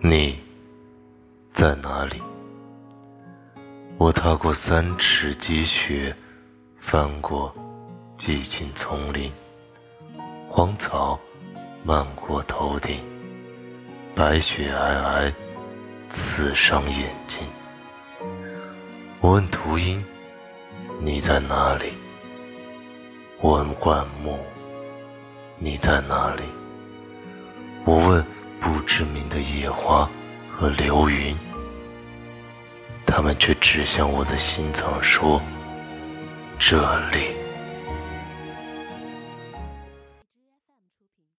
你在哪里？我踏过三尺积雪，翻过寂静丛林，荒草漫过头顶，白雪皑皑，刺伤眼睛。我问秃鹰，你在哪里？我问灌木，你在哪里？我问知名的野花和流云。他们却指向我的心脏，说：“这里。”